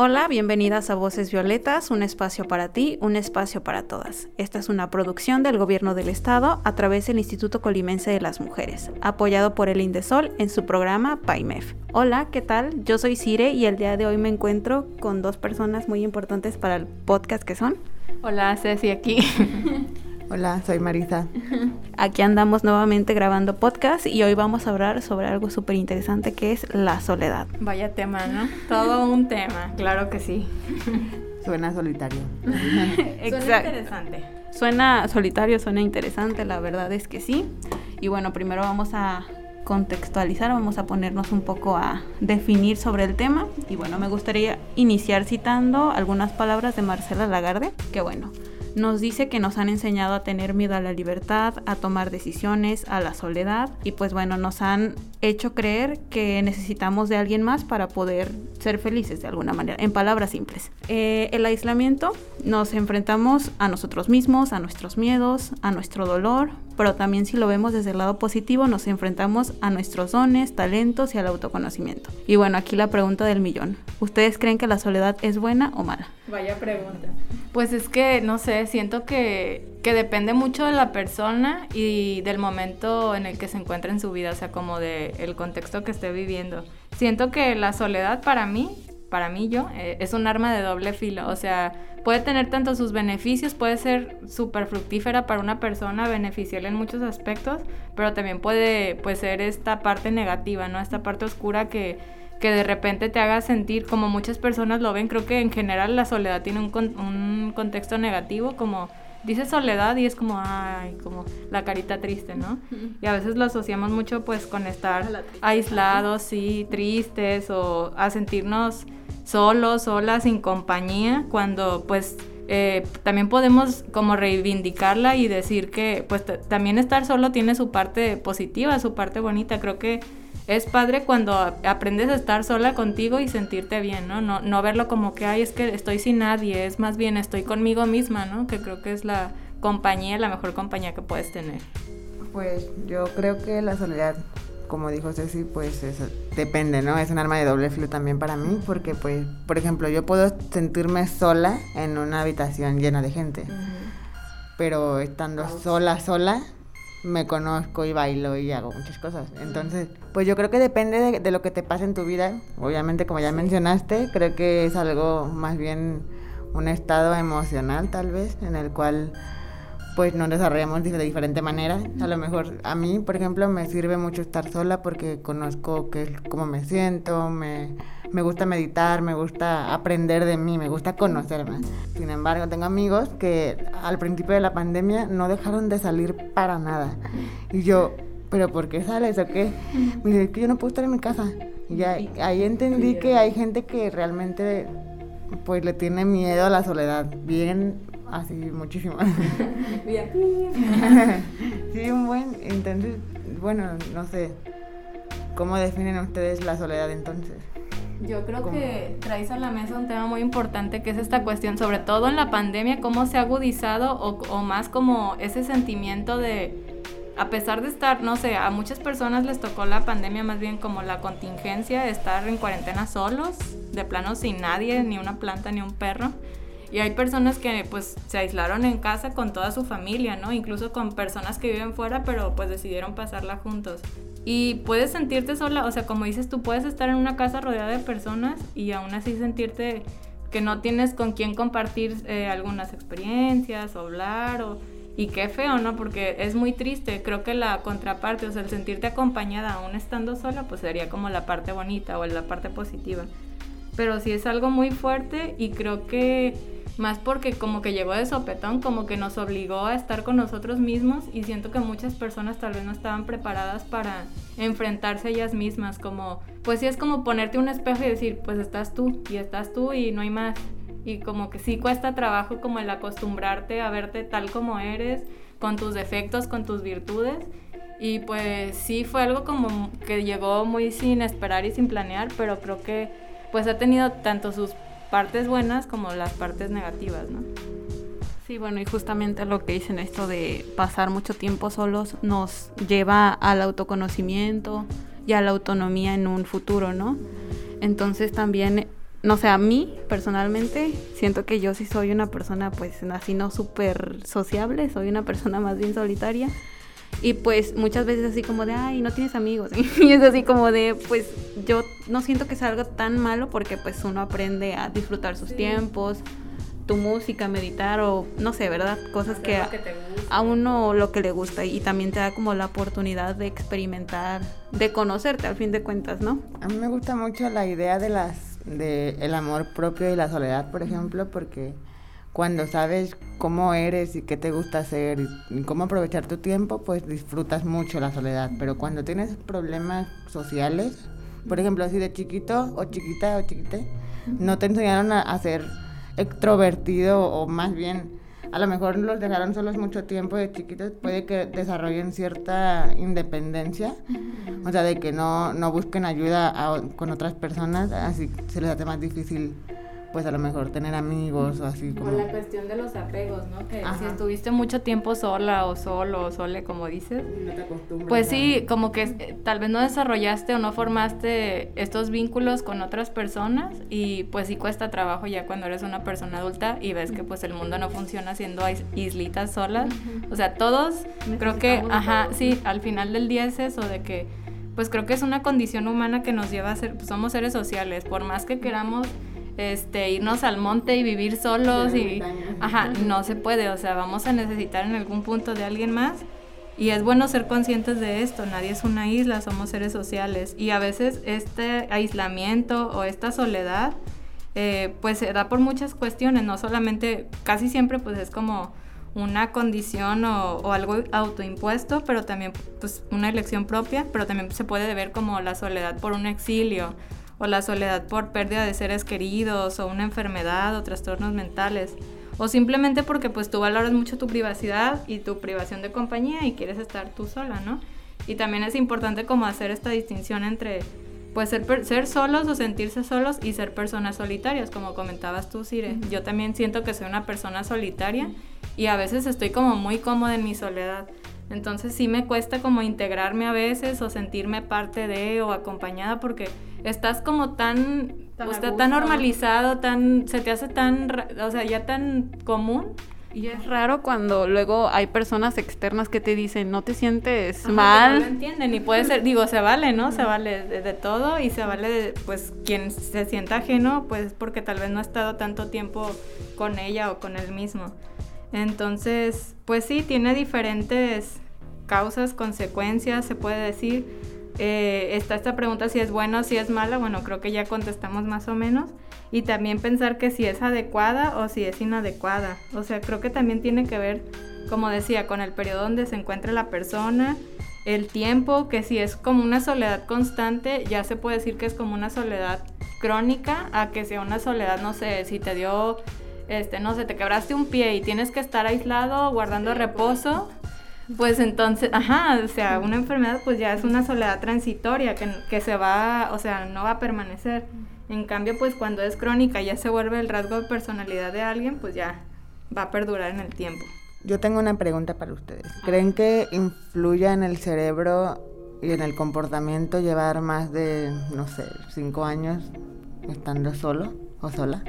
Hola, bienvenidas a Voces Violetas, un espacio para ti, un espacio para todas. Esta es una producción del Gobierno del Estado a través del Instituto Colimense de las Mujeres, apoyado por el Indesol en su programa PAIMEF. Hola, ¿qué tal? Yo soy Cire y el día de hoy me encuentro con dos personas muy importantes para el podcast que son. Hola, Ceci aquí. Hola, soy Marisa. Aquí andamos nuevamente grabando podcast y hoy vamos a hablar sobre algo súper interesante que es la soledad. Vaya tema, ¿no? Todo un tema, claro que sí. Suena solitario. Suena interesante. Suena solitario, suena interesante, la verdad es que sí. Y bueno, primero vamos a contextualizar, vamos a ponernos un poco a definir sobre el tema. Y bueno, me gustaría iniciar citando algunas palabras de Marcela Lagarde, que bueno, nos dice que nos han enseñado a tener miedo a la libertad, a tomar decisiones, a la soledad y pues bueno, nos han hecho creer que necesitamos de alguien más para poder ser felices de alguna manera, en palabras simples. Eh, el aislamiento nos enfrentamos a nosotros mismos, a nuestros miedos, a nuestro dolor, pero también si lo vemos desde el lado positivo nos enfrentamos a nuestros dones, talentos y al autoconocimiento. Y bueno, aquí la pregunta del millón. ¿Ustedes creen que la soledad es buena o mala? Vaya pregunta. Pues es que, no sé, siento que, que depende mucho de la persona y del momento en el que se encuentra en su vida, o sea, como de el contexto que esté viviendo. Siento que la soledad para mí, para mí yo, eh, es un arma de doble filo, o sea, puede tener tanto sus beneficios, puede ser súper fructífera para una persona, beneficial en muchos aspectos, pero también puede, puede ser esta parte negativa, ¿no? Esta parte oscura que que de repente te haga sentir como muchas personas lo ven. Creo que en general la soledad tiene un, un contexto negativo, como dice soledad y es como, ay, como la carita triste, ¿no? Y a veces lo asociamos mucho pues con estar aislados, sí, tristes o a sentirnos solos, solas, sin compañía, cuando pues eh, también podemos como reivindicarla y decir que pues también estar solo tiene su parte positiva, su parte bonita. Creo que es padre cuando aprendes a estar sola contigo y sentirte bien, ¿no? No, no verlo como que, ay, es que estoy sin nadie, es más bien estoy conmigo misma, ¿no? Que creo que es la compañía, la mejor compañía que puedes tener. Pues yo creo que la soledad, como dijo Ceci, pues depende, ¿no? Es un arma de doble filo también para mí, porque pues, por ejemplo, yo puedo sentirme sola en una habitación llena de gente, pero estando sola, sola, me conozco y bailo y hago muchas cosas. Entonces, pues yo creo que depende de, lo que te pase en tu vida. Obviamente, como ya mencionaste, creo que es algo más bien un estado emocional tal vez en el cual pues nos desarrollamos de diferente manera. A lo mejor a mí, por ejemplo, me sirve mucho estar sola porque conozco que, cómo me siento, me, me gusta meditar, me gusta aprender de mí, me gusta conocerme. Sin embargo, tengo amigos que al principio de la pandemia no dejaron de salir para nada. Y yo, ¿pero por qué sales o qué? Me dice, que yo no puedo estar en mi casa. Y ahí entendí que hay gente que realmente pues le tiene miedo a la soledad. Bien así muchísimo. sí, un buen, entonces, bueno, no sé, ¿cómo definen ustedes la soledad entonces? Yo creo que traes a la mesa un tema muy importante que es esta cuestión, sobre todo en la pandemia, cómo se ha agudizado o, o más como ese sentimiento de, a pesar de estar, no sé, a muchas personas les tocó la pandemia más bien como la contingencia de estar en cuarentena solos, de plano sin nadie, ni una planta, ni un perro. Y hay personas que pues se aislaron en casa con toda su familia, ¿no? Incluso con personas que viven fuera, pero pues decidieron pasarla juntos. Y puedes sentirte sola, o sea, como dices tú, puedes estar en una casa rodeada de personas y aún así sentirte que no tienes con quién compartir eh, algunas experiencias o hablar o... Y qué feo, ¿no? Porque es muy triste. Creo que la contraparte, o sea, el sentirte acompañada aún estando sola, pues sería como la parte bonita o la parte positiva. Pero sí es algo muy fuerte y creo que más porque como que llegó de sopetón, como que nos obligó a estar con nosotros mismos y siento que muchas personas tal vez no estaban preparadas para enfrentarse a ellas mismas, como pues sí es como ponerte un espejo y decir, pues estás tú y estás tú y no hay más. y como que sí cuesta trabajo como el acostumbrarte a verte tal como eres, con tus defectos, con tus virtudes. Y pues sí fue algo como que llegó muy sin esperar y sin planear, pero creo que pues ha tenido tanto sus partes buenas como las partes negativas, ¿no? Sí, bueno, y justamente lo que dicen esto de pasar mucho tiempo solos nos lleva al autoconocimiento y a la autonomía en un futuro, ¿no? Entonces también, no sé, a mí personalmente siento que yo sí soy una persona pues así no súper sociable, soy una persona más bien solitaria. Y pues muchas veces así como de, ay, no tienes amigos. Y es así como de, pues yo no siento que sea algo tan malo porque pues uno aprende a disfrutar sus tiempos, tu música, meditar o no sé, ¿verdad? Cosas que, a, uno lo que le gusta y también te da como la oportunidad de experimentar, de conocerte al fin de cuentas, ¿no? A mí me gusta mucho la idea de las de el amor propio y la soledad, por ejemplo, porque cuando sabes cómo eres y qué te gusta hacer y cómo aprovechar tu tiempo, pues disfrutas mucho la soledad, pero cuando tienes problemas sociales, por ejemplo, así de chiquito o chiquita o chiquite, no te enseñaron a hacer extrovertido o más bien a lo mejor los dejaron solos mucho tiempo de chiquitos, puede que desarrollen cierta independencia, o sea, de que no, no busquen ayuda con otras personas, así se les hace más difícil pues a lo mejor tener amigos o así como... la cuestión de los apegos, ¿no? Que si estuviste mucho tiempo sola o solo o sole, como dices, no te acostumbras pues sí, como que eh, tal vez no desarrollaste o no formaste estos vínculos con otras personas y pues sí cuesta trabajo ya cuando eres una persona adulta y ves que pues el mundo no funciona siendo islitas solas. O sea, todos creo que, ajá, sí, al final del día es eso de que pues creo que es una condición humana que nos lleva a ser, pues somos seres sociales, por más que queramos este, irnos al monte y vivir solos y, ajá, no se puede, o sea, vamos a necesitar en algún punto de alguien más y es bueno ser conscientes de esto, nadie es una isla, somos seres sociales y a veces este aislamiento o esta soledad eh, pues se da por muchas cuestiones, no solamente, casi siempre pues es como una condición o, o, algo autoimpuesto, pero también pues una elección propia, pero también se puede ver como la soledad por un exilio o la soledad por pérdida de seres queridos o una enfermedad o trastornos mentales o simplemente porque pues tú valoras mucho tu privacidad y tu privación de compañía y quieres estar tú sola, ¿no? Y también es importante como hacer esta distinción entre pues ser, ser solos o sentirse solos y ser personas solitarias, como comentabas tú, Sire. Yo también siento que soy una persona solitaria y a veces estoy como muy cómoda en mi soledad. Entonces sí me cuesta como integrarme a veces o sentirme parte de o acompañada porque estás como tan, tan, tan normalizado, tan, se te hace tan, o sea, ya tan común. Y es raro cuando luego hay personas externas que te dicen, no te sientes mal. No lo entienden y puede ser, digo, se vale, ¿no? Se vale de, todo y se vale, de, pues, quien se sienta ajeno, pues porque tal vez no ha estado tanto tiempo con ella o con él mismo. Entonces, pues sí, tiene diferentes causas, consecuencias, se puede decir eh, está esta pregunta si es buena o si es mala, bueno, creo que ya contestamos más o menos. Y también pensar que si es adecuada o si es inadecuada. O sea, creo que también tiene que ver, como decía, con el periodo donde se encuentra la persona, el tiempo, que si es como una soledad constante, ya se puede decir que es como una soledad crónica, a que sea una soledad, no sé, si te dio, este, no sé, te quebraste un pie y tienes que estar aislado, guardando reposo pues entonces, ajá, o sea, una enfermedad pues ya es una soledad transitoria que, que se va, o sea, no va a permanecer. En cambio, pues cuando es crónica ya se vuelve el rasgo de personalidad de alguien, pues ya va a perdurar en el tiempo. Yo tengo una pregunta para ustedes. ¿Creen que influya en el cerebro y en el comportamiento llevar más de, no sé, cinco años estando solo o sola?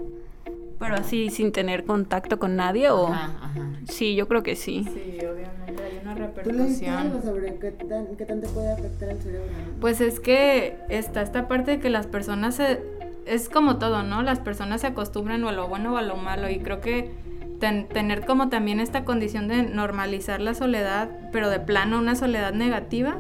Pero así sin tener contacto con nadie o... Ajá, ajá. Sí, yo creo que sí. Sí, obviamente hay una repercusión. ¿Tú sobre qué, tan, qué tanto puede afectar al cerebro? Pues es que está esta parte de que las personas se... Es como todo, ¿no? Las personas se acostumbran o a lo bueno o a lo malo y creo que tener como también esta condición de normalizar la soledad, pero de plano una soledad negativa,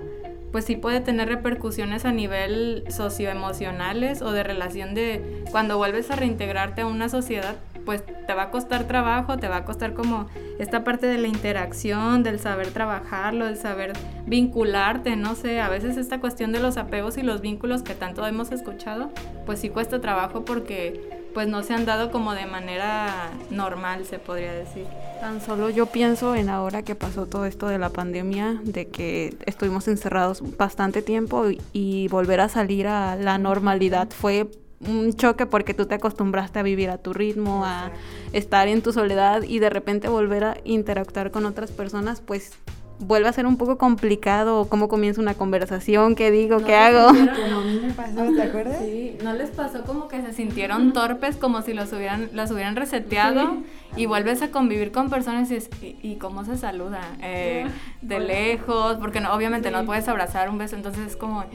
pues sí puede tener repercusiones a nivel socioemocionales o de relación de cuando vuelves a reintegrarte a una sociedad, pues te va a costar trabajo, te va a costar como esta parte de la interacción, del saber trabajarlo, del saber vincularte, no sé, a veces esta cuestión de los apegos y los vínculos que tanto hemos escuchado, pues sí cuesta trabajo porque pues no se han dado como de manera normal, se podría decir. Tan solo yo pienso en ahora que pasó todo esto de la pandemia, de que estuvimos encerrados bastante tiempo y, volver a salir a la normalidad fue un choque porque tú te acostumbraste a vivir a tu ritmo, a estar en tu soledad y de repente volver a interactuar con otras personas, pues vuelve a ser un poco complicado cómo comienza una conversación, qué digo, qué hago. Como a mí me pasó, ¿te acuerdas? Sí, ¿no les pasó como que se sintieron torpes, como si los hubieran, las hubieran reseteado y vuelves a convivir con personas y, y, cómo se saluda? Eh, de lejos, porque no, obviamente no puedes abrazar un beso, entonces es como,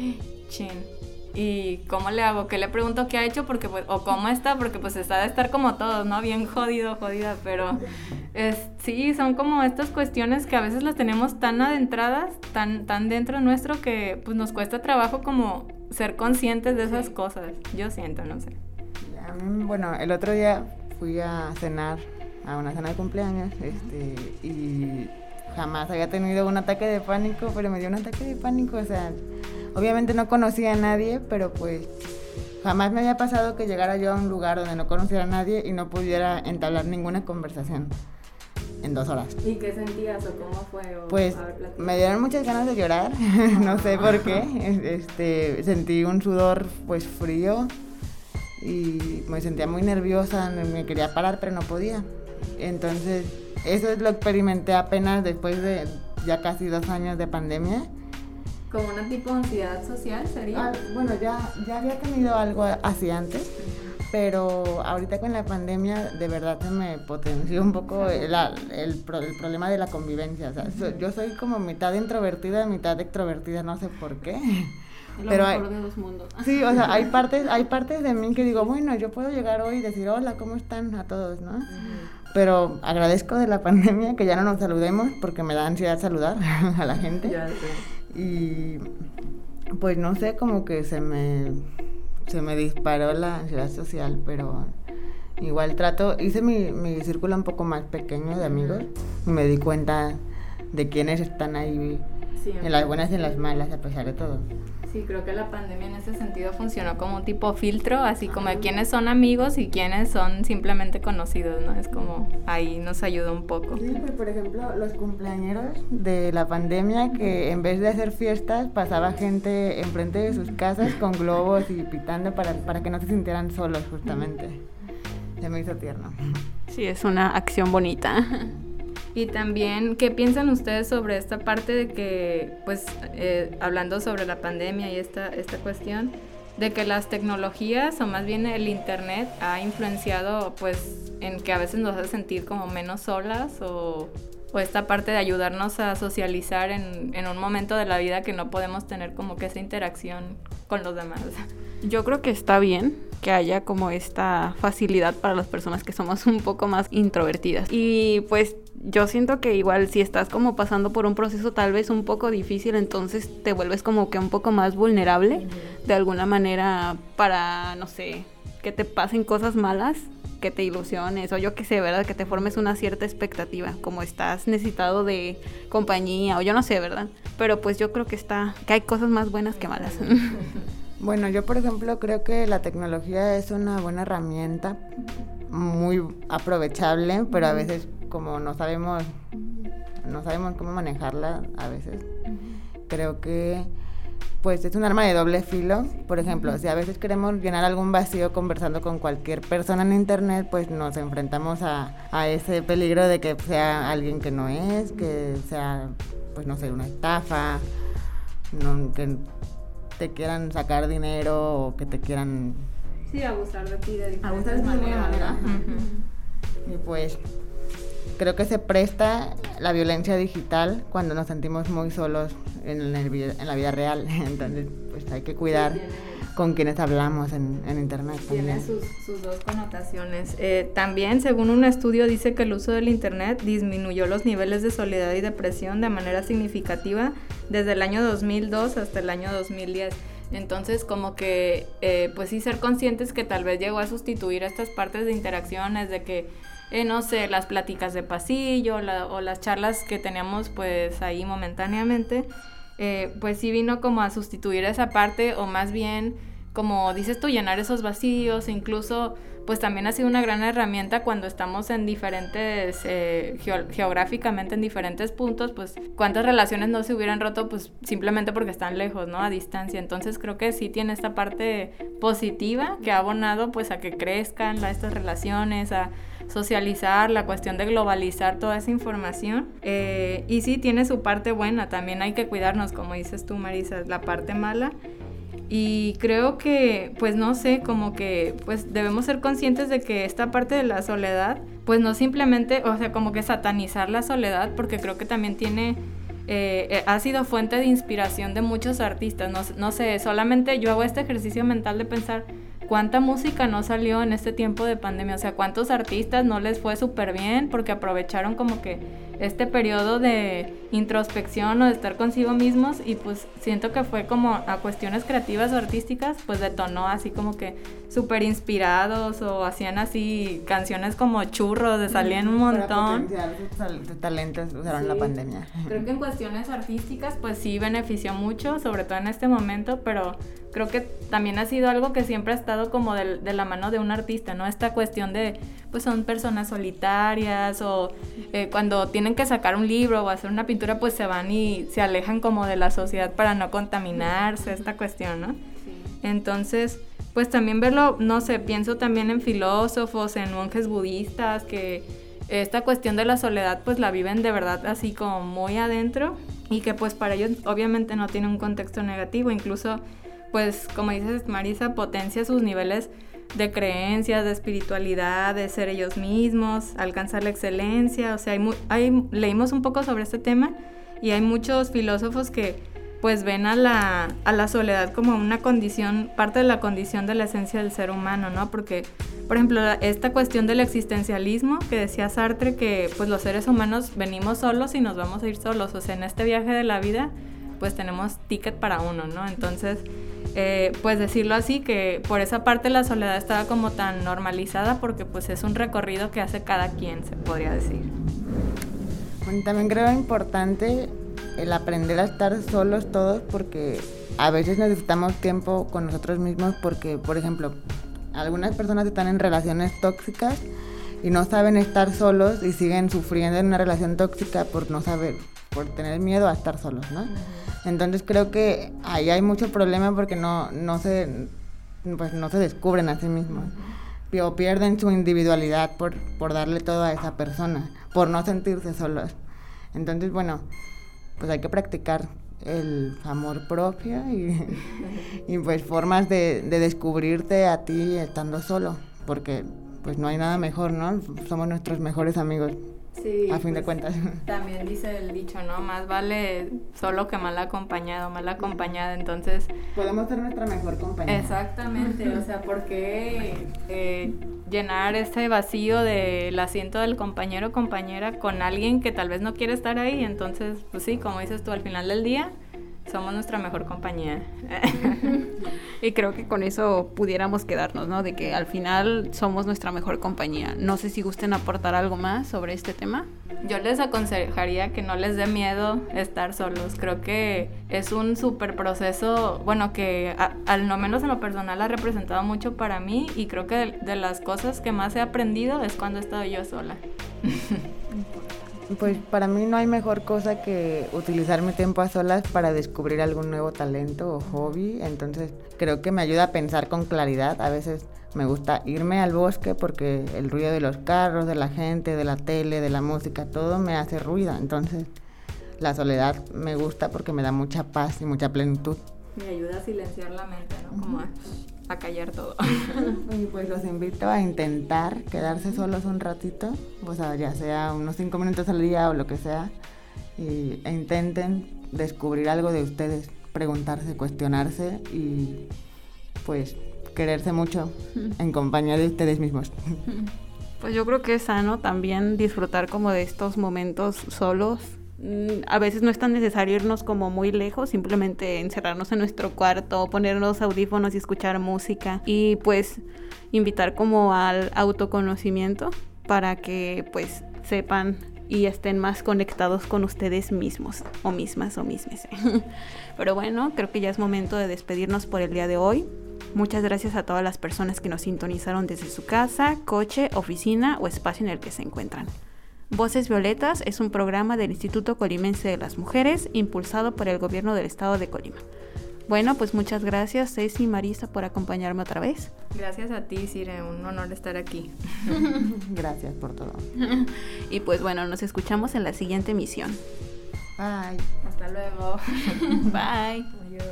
chin y cómo le hago, qué le pregunto qué ha hecho porque pues, o cómo está, porque pues está de estar como todos, ¿no? Bien jodido, jodida, pero es, sí, son como estas cuestiones que a veces las tenemos tan adentradas, tan, tan dentro nuestro que pues nos cuesta trabajo como ser conscientes de esas cosas, yo siento, no sé. bueno, el otro día fui a cenar, a una cena de cumpleaños, este, y jamás había tenido un ataque de pánico, pero me dio un ataque de pánico, o sea Obviamente no conocía a nadie, pero pues jamás me había pasado que llegara yo a un lugar donde no conociera a nadie y no pudiera entablar ninguna conversación en dos horas. ¿Y qué sentías o cómo fue? pues me dieron muchas ganas de llorar, no sé por qué. Este, sentí un sudor pues frío y me sentía muy nerviosa, me quería parar pero no podía. Entonces eso es lo experimenté apenas después de ya casi dos años de pandemia como una tipo de ansiedad social sería. Ah, bueno, ya, ya había tenido algo así antes, pero ahorita con la pandemia de verdad se me potenció un poco el, el, problema de la convivencia. O sea, yo soy como mitad introvertida, mitad extrovertida, no sé por qué. Lo pero mejor de dos mundos. Sí, o sea, hay partes, hay partes de mí que digo, bueno, yo puedo llegar hoy y decir, hola, ¿cómo están a todos, no? Pero agradezco de la pandemia que ya no nos saludemos porque me da ansiedad saludar a la gente. Ya sé. Y pues no sé, como que se me, se me disparó la ansiedad social, pero igual trato, hice mi, mi círculo un poco más pequeño de amigos. Y me di cuenta de quiénes están ahí en las buenas y en las malas a pesar de todo. Sí, creo que la pandemia en ese sentido funcionó como un tipo filtro, así como de quiénes son amigos y quiénes son simplemente conocidos, ¿no? Es como ahí nos ayuda un poco. Sí, pues por ejemplo, los cumpleañeros de la pandemia que en vez de hacer fiestas pasaba gente enfrente de sus casas con globos y pitando para, para que no se sintieran solos justamente. Se me hizo tierno. Sí, es una acción bonita. Y también, ¿qué piensan ustedes sobre esta parte de que, pues, eh, hablando sobre la pandemia y esta, esta cuestión, de que las tecnologías o más bien el internet ha influenciado, pues, en que a veces nos hace sentir como menos solas o, o esta parte de ayudarnos a socializar en, en un momento de la vida que no podemos tener como que esa interacción con los demás? Yo creo que está bien que haya como esta facilidad para las personas que somos un poco más introvertidas. Y pues yo siento que igual si estás como pasando por un proceso tal vez un poco difícil, entonces te vuelves como que un poco más vulnerable de alguna manera para, no sé, que te pasen cosas malas, que te ilusiones o yo qué sé, ¿verdad? Que te formes una cierta expectativa, como estás necesitado de compañía o yo no sé, ¿verdad? Pero pues yo creo que está, que hay cosas más buenas que malas. Bueno, yo por ejemplo creo que la tecnología es una buena herramienta, muy aprovechable, pero a veces como no sabemos, no sabemos cómo manejarla a veces, creo que pues es un arma de doble filo. Por ejemplo, si a veces queremos llenar algún vacío conversando con cualquier persona en internet, pues nos enfrentamos a, a ese peligro de que sea alguien que no es, que sea, pues no sé, una estafa, que te quieran sacar dinero o que te quieran... Sí, abusar de ti de maneras. Manera. Y pues creo que se presta la violencia digital cuando nos sentimos muy solos en, en la vida real. Entonces, pues hay que cuidar con quienes hablamos en, en Internet. Tiene sus, sus, dos connotaciones. Eh, también, según un estudio, dice que el uso del Internet disminuyó los niveles de soledad y depresión de manera significativa desde el año 2002 hasta el año 2010. Entonces, como que, eh, pues sí, ser conscientes que tal vez llegó a sustituir estas partes de interacciones, de que eh, no sé, las pláticas de pasillo o las charlas que teníamos pues ahí momentáneamente, eh, pues sí vino como a sustituir esa parte o más bien como dices tú, llenar esos vacíos, incluso pues también ha sido una gran herramienta cuando estamos en diferentes, eh, geográficamente en diferentes puntos, pues cuántas relaciones no se hubieran roto pues simplemente porque están lejos, ¿no? A distancia. Entonces creo que sí tiene esta parte positiva que ha abonado pues a que crezcan estas relaciones, a socializar, la cuestión de globalizar toda esa información. Eh, y sí tiene su parte buena, también hay que cuidarnos, como dices tú, Marisa, la parte mala y creo que, pues no sé, como que pues debemos ser conscientes de que esta parte de la soledad, pues no simplemente, o sea, como que satanizar la soledad, porque creo que también tiene, eh, ha sido fuente de inspiración de muchos artistas. No, no sé, solamente yo hago este ejercicio mental de pensar cuánta música no salió en este tiempo de pandemia, o sea, cuántos artistas no les fue súper bien porque aprovecharon como que este periodo de introspección o de estar consigo mismos y pues siento que fue como a cuestiones creativas o artísticas, pues detonó así como que súper inspirados o hacían así canciones como churros, de salían un montón. Sus talentos usaron la pandemia. Creo que en cuestiones artísticas pues sí benefició mucho, sobre todo en este momento, pero creo que también ha sido algo que siempre ha estado como de, de la mano de un artista, ¿no? Esta cuestión de pues son personas solitarias o eh, cuando tienen que sacar un libro o hacer una pintura pues se van y se alejan como de la sociedad para no contaminarse, esta cuestión, ¿no? Entonces, pues también verlo, no sé, pienso también en filósofos, en monjes budistas que esta cuestión de la soledad pues la viven de verdad así como muy adentro y que pues para ellos obviamente no tiene un contexto negativo, incluso pues como dices Marisa, potencia sus niveles de creencias, de espiritualidad, de ser ellos mismos, alcanzar la excelencia. O sea, hay, leímos un poco sobre este tema y hay muchos filósofos que pues ven a la, a la soledad como una condición, parte de la condición de la esencia del ser humano, ¿no? Porque, por ejemplo, esta cuestión del existencialismo que decía Sartre, que pues los seres humanos venimos solos y nos vamos a ir solos, o sea, en este viaje de la vida pues tenemos ticket para uno, ¿no? Entonces eh, pues decirlo así, que por esa parte la soledad estaba como tan normalizada porque pues es un recorrido que hace cada quien, se podría decir. Bueno, también creo importante el aprender a estar solos todos porque a veces necesitamos tiempo con nosotros mismos porque, por ejemplo, algunas personas están en relaciones tóxicas y no saben estar solos y siguen sufriendo en una relación tóxica por no saber, por tener miedo a estar solos, ¿no? Entonces creo que ahí hay mucho problema porque no, no, se, pues no se descubren a sí mismos. O pierden su individualidad por, por darle todo a esa persona, por no sentirse solos. Entonces, bueno, pues hay que practicar el amor propio y, y pues formas de, de, descubrirte a ti estando solo, porque pues no hay nada mejor, ¿no? Somos nuestros mejores amigos. Sí, a fin de pues, cuentas. También dice el dicho, ¿no? Más vale solo que mal acompañado, mal acompañada, entonces... Podemos ser nuestra mejor compañía. Exactamente, o sea, ¿por qué eh, llenar ese vacío del asiento del compañero o compañera con alguien que tal vez no quiere estar ahí? Entonces, pues sí, como dices tú, al final del día somos nuestra mejor compañía. y creo que con eso pudiéramos quedarnos, ¿no? De que al final somos nuestra mejor compañía. No sé si gusten aportar algo más sobre este tema. Yo les aconsejaría que no les dé miedo estar solos. Creo que es un súper proceso, bueno, que al no menos en lo personal ha representado mucho para mí y creo que de, de las cosas que más he aprendido es cuando he estado yo sola. Pues para mí no hay mejor cosa que utilizar mi tiempo a solas para descubrir algún nuevo talento o hobby. Entonces creo que me ayuda a pensar con claridad. A veces me gusta irme al bosque porque el ruido de los carros, de la gente, de la tele, de la música, todo me hace ruido. Entonces la soledad me gusta porque me da mucha paz y mucha plenitud. Me ayuda a silenciar la mente, ¿no? Como callar todo. y pues los invito a intentar quedarse solos un ratito, o sea, ya sea unos cinco minutos al día o lo que sea, y, e intenten descubrir algo de ustedes, preguntarse, cuestionarse y pues quererse mucho en compañía de ustedes mismos. Pues yo creo que es sano también disfrutar como de estos momentos solos a veces no es tan necesario irnos como muy lejos, simplemente encerrarnos en nuestro cuarto, ponernos audífonos y escuchar música y pues invitar como al autoconocimiento para que pues sepan y estén más conectados con ustedes mismos o mismas o mismes. Pero bueno, creo que ya es momento de despedirnos por el día de hoy. Muchas gracias a todas las personas que nos sintonizaron desde su casa, coche, oficina o espacio en el que se encuentran. Voces Violetas es un programa del Instituto Colimense de las Mujeres impulsado por el gobierno del estado de Colima. Bueno, pues muchas gracias Ceci y Marisa por acompañarme otra vez. Gracias a ti, Sire, un honor estar aquí. Gracias por todo. y pues bueno, nos escuchamos en la siguiente emisión. Bye. Hasta luego. Bye. Adiós.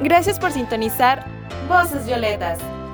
Gracias por sintonizar Voces Violetas.